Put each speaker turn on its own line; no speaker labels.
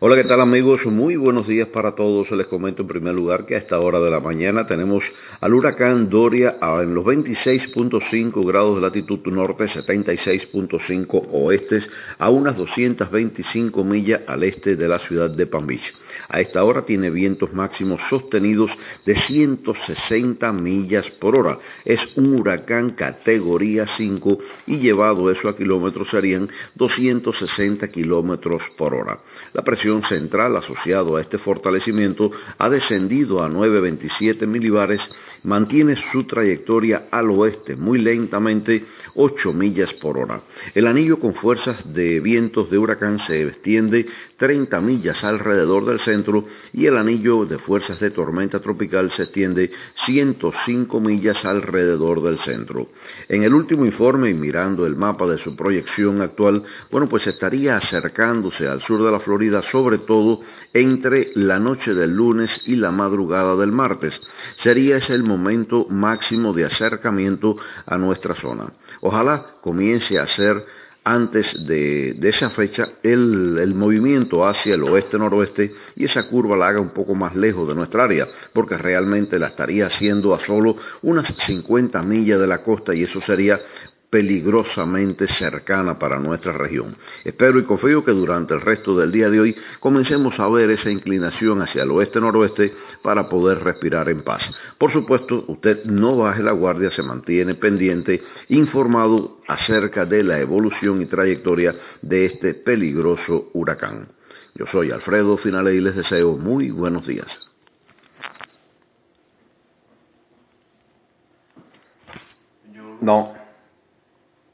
Hola, ¿qué tal amigos? Muy buenos días para todos. Les comento en primer lugar que a esta hora de la mañana tenemos al huracán Doria en los 26.5 grados de latitud norte, 76.5 oestes, a unas 225 millas al este de la ciudad de Palm Beach. A esta hora tiene vientos máximos sostenidos de 160 millas por hora. Es un huracán categoría 5 y llevado eso a kilómetros serían 260 kilómetros por hora. La presión central asociado a este fortalecimiento ha descendido a 927 milibares, mantiene su trayectoria al oeste muy lentamente 8 millas por hora. El anillo con fuerzas de vientos de huracán se extiende 30 millas alrededor del centro y el anillo de fuerzas de tormenta tropical se extiende 105 millas alrededor del centro. En el último informe y mirando el mapa de su proyección actual, bueno, pues estaría acercándose al sur de la Florida, sobre todo entre la noche del lunes y la madrugada del martes. Sería ese el momento máximo de acercamiento a nuestra zona. Ojalá comience a ser antes de, esa fecha el, el, movimiento hacia el oeste-noroeste y esa curva la haga un poco más lejos de nuestra área, porque realmente la estaría haciendo a solo unas 50 millas de la costa y eso sería peligrosamente cercana para nuestra región. Espero y confío que durante el resto del día de hoy comencemos a ver esa inclinación hacia el oeste-noroeste para poder respirar en paz. Por supuesto, usted no baje la guardia, se mantiene pendiente, informado acerca de la evolución y trayectoria de este peligroso huracán. Yo soy Alfredo Finale y les deseo muy buenos días.
No,